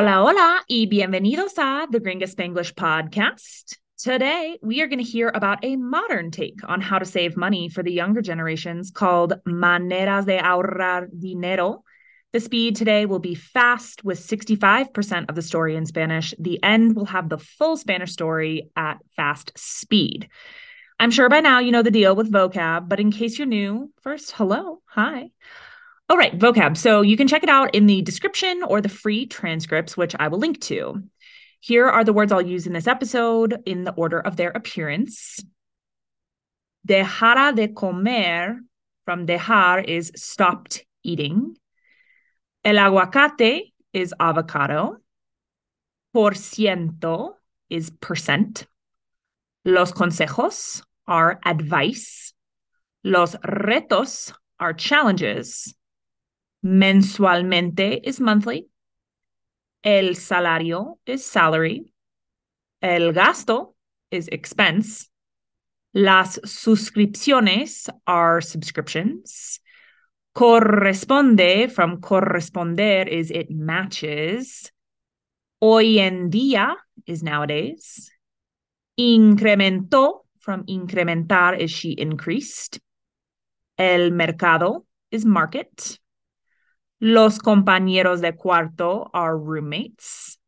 Hola, hola, y bienvenidos a the Gringa Spanglish podcast. Today, we are going to hear about a modern take on how to save money for the younger generations called Maneras de Ahorrar Dinero. The speed today will be fast with 65% of the story in Spanish. The end will have the full Spanish story at fast speed. I'm sure by now you know the deal with vocab, but in case you're new, first, hello, hi. All right, vocab. So you can check it out in the description or the free transcripts, which I will link to. Here are the words I'll use in this episode in the order of their appearance. Dejara de comer from dejar is stopped eating. El aguacate is avocado. Por ciento is percent. Los consejos are advice. Los retos are challenges. Mensualmente is monthly. El salario is salary. El gasto is expense. Las suscripciones are subscriptions. Corresponde from corresponder is it matches. Hoy en día is nowadays. Incrementó from incrementar is she increased. El mercado is market. Los compañeros de cuarto are roommates.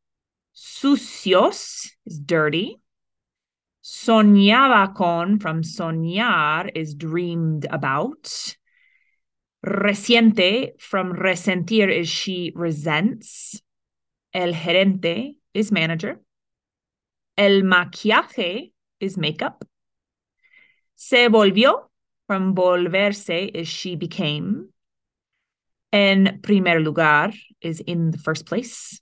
Sucios is dirty. Soñaba con from soñar is dreamed about. Reciente from resentir is she resents. El gerente is manager. El maquillaje is makeup. Se volvió from volverse is she became. En primer lugar is in the first place.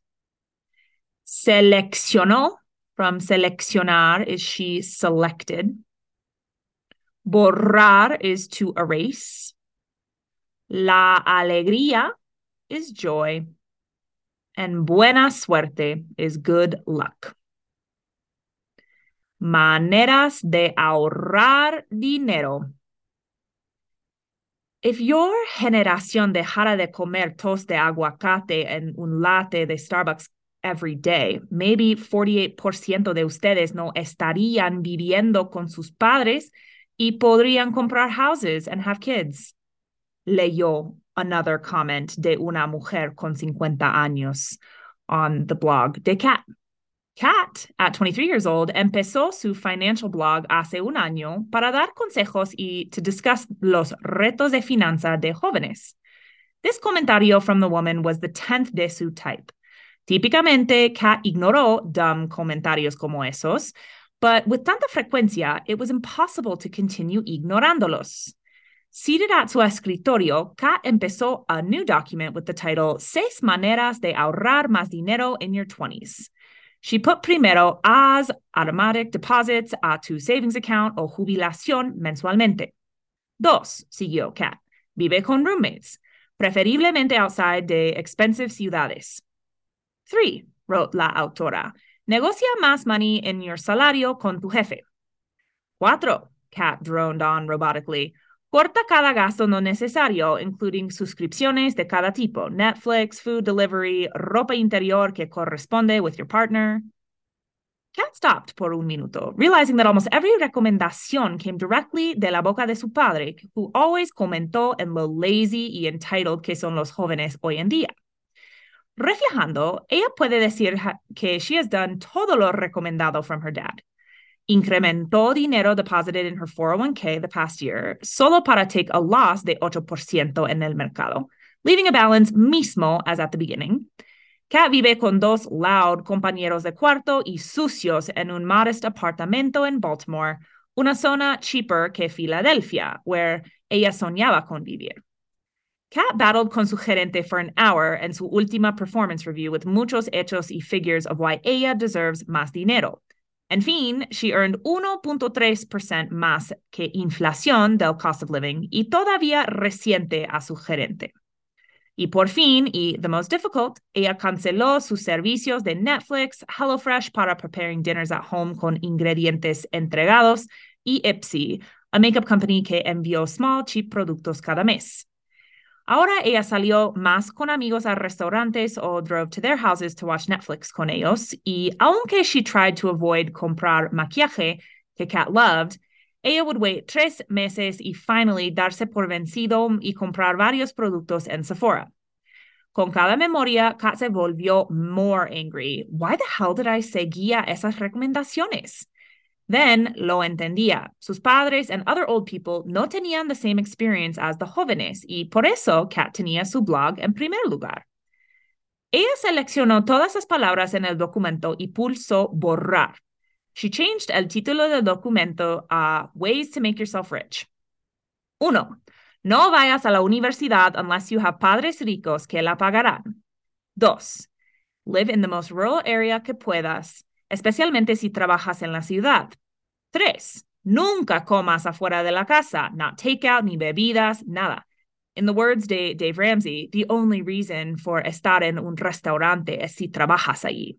Seleccionó from seleccionar is she selected. Borrar is to erase. La alegría is joy. And buena suerte is good luck. Maneras de ahorrar dinero. If your generación dejara de comer toast de aguacate and un latte de Starbucks every day, maybe 48% de ustedes no estarían viviendo con sus padres y podrían comprar houses and have kids. Leyó another comment de una mujer con 50 años on the blog de Kat. Kat, at 23 years old, empezó su financial blog hace un año para dar consejos y to discuss los retos de finanza de jóvenes. This comentario from the woman was the 10th de su type. Típicamente, Kat ignoró dumb comentarios como esos, but with tanta frecuencia, it was impossible to continue ignorándolos. Seated at su escritorio, Kat empezó a new document with the title Seis Maneras de Ahorrar Más Dinero in Your 20s. She put primero as automatic deposits a tu savings account o jubilación mensualmente. Dos, siguió Kat, vive con roommates, preferiblemente outside de expensive ciudades. Three, wrote la autora, negocia más money in your salario con tu jefe. Cuatro, Kat droned on robotically, Corta cada gasto no necesario, including suscripciones de cada tipo, Netflix, food delivery, ropa interior que corresponde with your partner. Kat stopped por un minuto, realizing that almost every recomendación came directly de la boca de su padre, who always comentó en lo lazy y entitled que son los jóvenes hoy en día. Reflejando, ella puede decir que she has done todo lo recomendado from her dad incrementó dinero deposited in her 401k the past year solo para take a loss de 8% en el mercado, leaving a balance mismo as at the beginning. Kat vive con dos loud compañeros de cuarto y sucios en un modest apartamento en Baltimore, una zona cheaper que Filadelfia, where ella soñaba con vivir. Kat battled con su gerente for an hour en su última performance review with muchos hechos y figures of why ella deserves más dinero. En fin, she earned 1.3% más que inflación del cost of living y todavía reciente a su gerente. Y por fin, y the most difficult, ella canceló sus servicios de Netflix, HelloFresh para preparing dinners at home con ingredientes entregados y Ipsy, a makeup company que envió small cheap productos cada mes. Ahora ella salió más con amigos a restaurantes o drove to their houses to watch Netflix con ellos. Y aunque she tried to avoid comprar maquillaje que Kat loved, ella would wait tres meses y finally darse por vencido y comprar varios productos en Sephora. Con cada memoria, Kat se volvió more angry. Why the hell did I seguía esas recomendaciones? Then lo entendía. Sus padres and other old people no tenían the same experience as the jóvenes y por eso Kat tenía su blog en primer lugar. Ella seleccionó todas las palabras en el documento y pulsó borrar. She changed el título del documento a Ways to Make Yourself Rich. Uno, no vayas a la universidad unless you have padres ricos que la pagarán. Dos, live in the most rural area que puedas especialmente si trabajas en la ciudad. Tres, nunca comas afuera de la casa, not takeout, ni bebidas, nada. In the words de Dave Ramsey, the only reason for estar en un restaurante es si trabajas allí.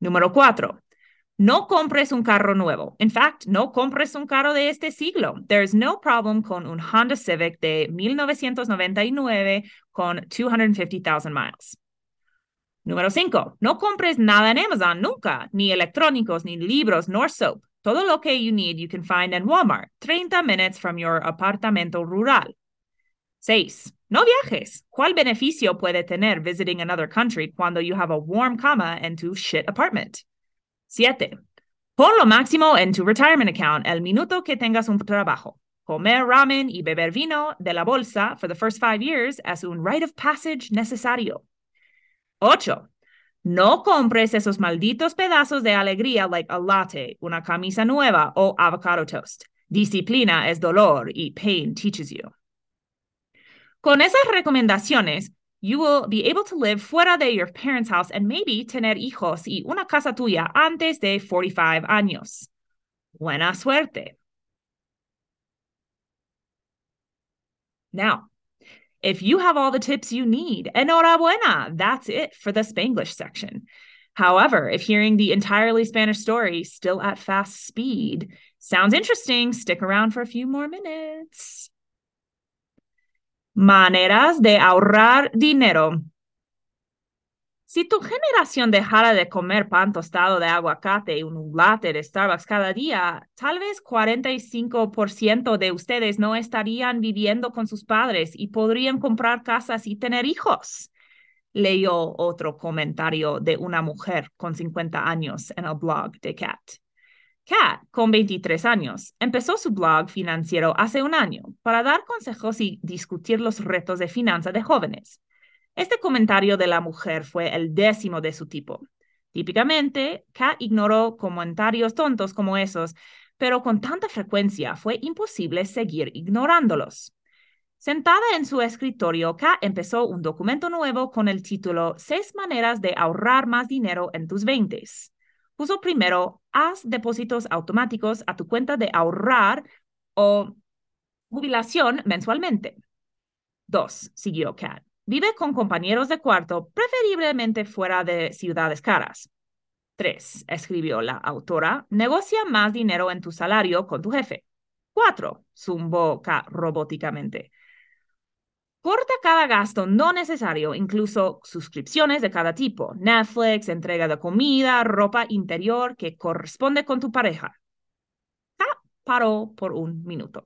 Número cuatro, no compres un carro nuevo. In fact, no compres un carro de este siglo. There's no problem con un Honda Civic de 1999 con 250,000 miles. Número 5. No compres nada en Amazon nunca, ni electrónicos, ni libros, nor soap. Todo lo que you need you can find in Walmart, 30 minutes from your apartamento rural. 6. No viajes. ¿Cuál beneficio puede tener visiting another country cuando you have a warm cama en tu shit apartment? 7. Pon lo máximo en tu retirement account el minuto que tengas un trabajo. Comer ramen y beber vino de la bolsa for the first five years es un rite of passage necesario. Ocho, no compres esos malditos pedazos de alegría like a latte, una camisa nueva o avocado toast. Disciplina es dolor y pain teaches you. Con esas recomendaciones, you will be able to live fuera de your parents' house and maybe tener hijos y una casa tuya antes de 45 años. Buena suerte. Now, if you have all the tips you need, enhorabuena, that's it for the Spanglish section. However, if hearing the entirely Spanish story still at fast speed sounds interesting, stick around for a few more minutes. Maneras de ahorrar dinero. Si tu generación dejara de comer pan tostado de aguacate y un latte de Starbucks cada día, tal vez 45% de ustedes no estarían viviendo con sus padres y podrían comprar casas y tener hijos. Leyó otro comentario de una mujer con 50 años en el blog de Kat. Kat, con 23 años, empezó su blog financiero hace un año para dar consejos y discutir los retos de finanzas de jóvenes. Este comentario de la mujer fue el décimo de su tipo. Típicamente, Kat ignoró comentarios tontos como esos, pero con tanta frecuencia fue imposible seguir ignorándolos. Sentada en su escritorio, Kat empezó un documento nuevo con el título Seis maneras de ahorrar más dinero en tus veintes. Puso primero, haz depósitos automáticos a tu cuenta de ahorrar o jubilación mensualmente. Dos, siguió Kat. Vive con compañeros de cuarto, preferiblemente fuera de ciudades caras. 3. Escribió la autora, negocia más dinero en tu salario con tu jefe. 4. Zumbó robóticamente. Corta cada gasto no necesario, incluso suscripciones de cada tipo, Netflix, entrega de comida, ropa interior que corresponde con tu pareja. Ah, paró por un minuto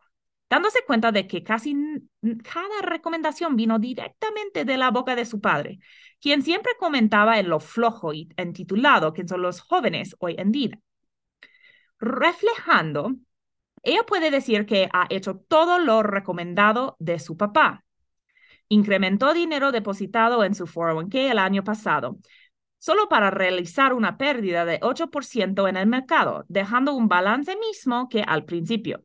dándose cuenta de que casi cada recomendación vino directamente de la boca de su padre, quien siempre comentaba en lo flojo y entitulado que son los jóvenes hoy en día. Reflejando, ella puede decir que ha hecho todo lo recomendado de su papá. Incrementó dinero depositado en su 401k el año pasado, solo para realizar una pérdida de 8% en el mercado, dejando un balance mismo que al principio.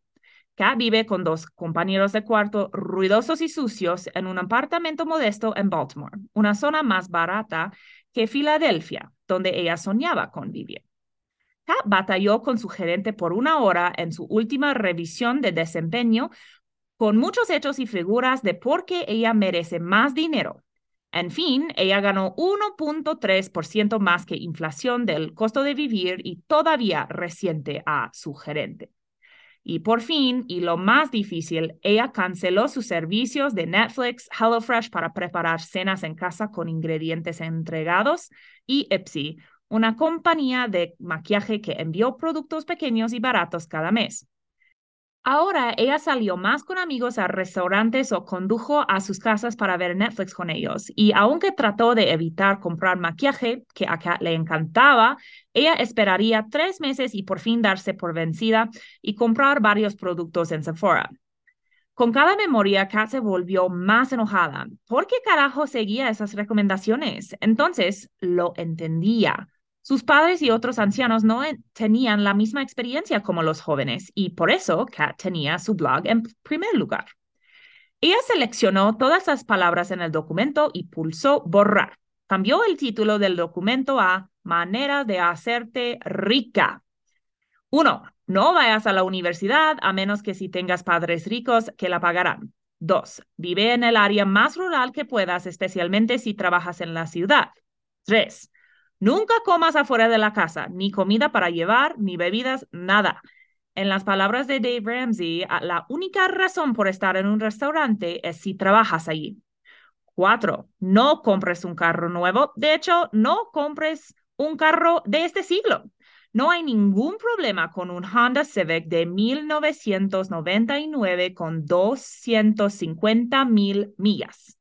Kat vive con dos compañeros de cuarto ruidosos y sucios en un apartamento modesto en Baltimore, una zona más barata que Filadelfia, donde ella soñaba con vivir. Kat batalló con su gerente por una hora en su última revisión de desempeño con muchos hechos y figuras de por qué ella merece más dinero. En fin, ella ganó 1.3% más que inflación del costo de vivir y todavía reciente a su gerente. Y por fin, y lo más difícil, ella canceló sus servicios de Netflix, HelloFresh para preparar cenas en casa con ingredientes entregados y Ipsy, una compañía de maquillaje que envió productos pequeños y baratos cada mes. Ahora ella salió más con amigos a restaurantes o condujo a sus casas para ver Netflix con ellos. Y aunque trató de evitar comprar maquillaje, que a Kat le encantaba, ella esperaría tres meses y por fin darse por vencida y comprar varios productos en Sephora. Con cada memoria, Kat se volvió más enojada. ¿Por qué carajo seguía esas recomendaciones? Entonces lo entendía. Sus padres y otros ancianos no tenían la misma experiencia como los jóvenes y por eso Kat tenía su blog en primer lugar. Ella seleccionó todas las palabras en el documento y pulsó borrar. Cambió el título del documento a Manera de hacerte rica. Uno, no vayas a la universidad a menos que si tengas padres ricos que la pagarán. Dos, vive en el área más rural que puedas, especialmente si trabajas en la ciudad. Tres, Nunca comas afuera de la casa, ni comida para llevar, ni bebidas, nada. En las palabras de Dave Ramsey, la única razón por estar en un restaurante es si trabajas allí. Cuatro, no compres un carro nuevo. De hecho, no compres un carro de este siglo. No hay ningún problema con un Honda Civic de 1999 con 250 mil millas.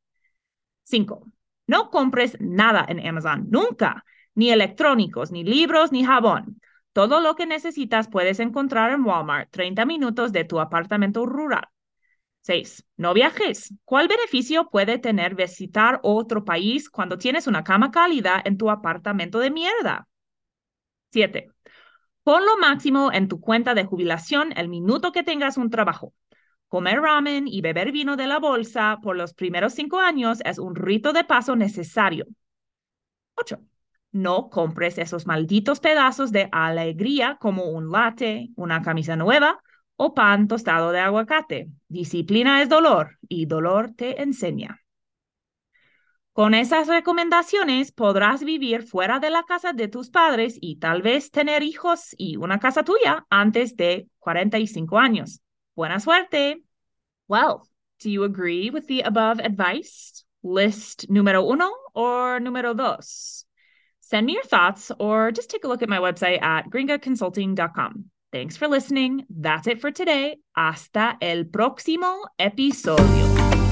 Cinco, no compres nada en Amazon, nunca ni electrónicos, ni libros, ni jabón. Todo lo que necesitas puedes encontrar en Walmart, 30 minutos de tu apartamento rural. 6. No viajes. ¿Cuál beneficio puede tener visitar otro país cuando tienes una cama cálida en tu apartamento de mierda? 7. Pon lo máximo en tu cuenta de jubilación el minuto que tengas un trabajo. Comer ramen y beber vino de la bolsa por los primeros cinco años es un rito de paso necesario. 8 no compres esos malditos pedazos de alegría como un latte, una camisa nueva o pan tostado de aguacate. Disciplina es dolor y dolor te enseña. Con esas recomendaciones podrás vivir fuera de la casa de tus padres y tal vez tener hijos y una casa tuya antes de 45 años. Buena suerte. Well, do you agree with the above advice? List número uno or número dos? Send me your thoughts or just take a look at my website at gringaconsulting.com. Thanks for listening. That's it for today. Hasta el próximo episodio.